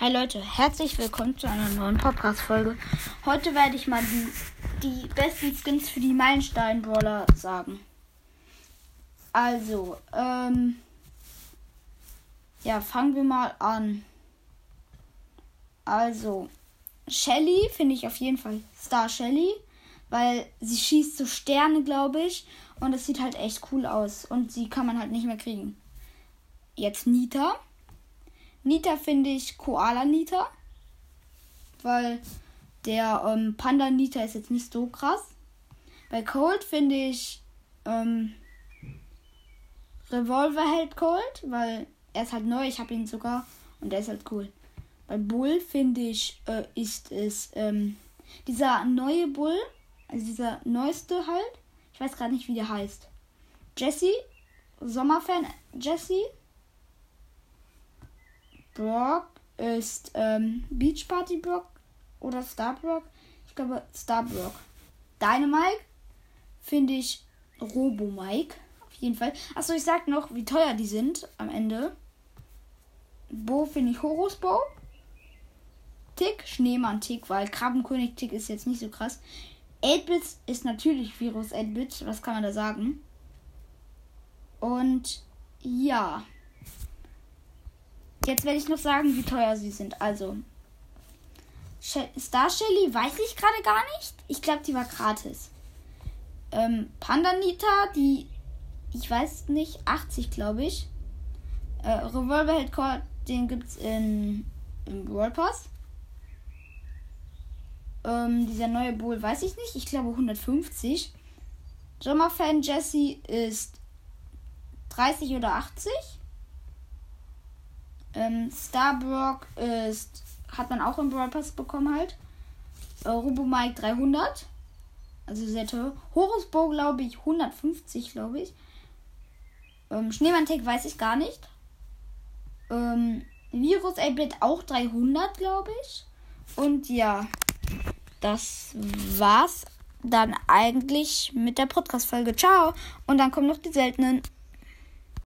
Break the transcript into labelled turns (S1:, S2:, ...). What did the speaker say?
S1: Hi Leute, herzlich willkommen zu einer neuen Podcast-Folge. Heute werde ich mal die, die besten Skins für die Meilenstein-Brawler sagen. Also, ähm. Ja, fangen wir mal an. Also, Shelly finde ich auf jeden Fall Star Shelly, weil sie schießt so Sterne, glaube ich. Und es sieht halt echt cool aus. Und sie kann man halt nicht mehr kriegen. Jetzt Nita. Nita finde ich Koala Nita. Weil der ähm, Panda Nita ist jetzt nicht so krass. Bei Cold finde ich ähm, Revolver hält Cold, weil er ist halt neu. Ich habe ihn sogar und der ist halt cool. Bei Bull finde ich, äh, ist es ähm, dieser neue Bull, also dieser neueste halt. Ich weiß gerade nicht, wie der heißt. Jesse, Sommerfan Jesse. Brock ist ähm, Beach Party Brock oder Star Brock. Ich glaube Star Brock. Dynamite finde ich Robo Mike. Auf jeden Fall. Achso, ich sag noch, wie teuer die sind am Ende. Bo finde ich Horus Bo. Tick, Schneemann Tick, weil Krabbenkönig Tick ist jetzt nicht so krass. 8-Bit ist natürlich Virus 8-Bit, was kann man da sagen? Und ja. Jetzt werde ich noch sagen, wie teuer sie sind. Also, Star Shelly weiß ich gerade gar nicht. Ich glaube, die war gratis. Ähm, Pandanita, die, ich weiß nicht, 80 glaube ich. Äh, Revolver Headcore, den gibt es in, im World Pass. Ähm, dieser neue Bull weiß ich nicht. Ich glaube 150. Sommerfan Jesse ist 30 oder 80. Ähm, Starbrock ist, hat man auch im Brawl Pass bekommen halt. Äh, Robo Mike 300. Also sehr teuer. Horus Bow, glaube ich, 150, glaube ich. Ähm, Schneemann Tech weiß ich gar nicht. Ähm, Virus 8-Bit auch 300, glaube ich. Und ja, das war's dann eigentlich mit der Podcast-Folge. Ciao. Und dann kommen noch die seltenen.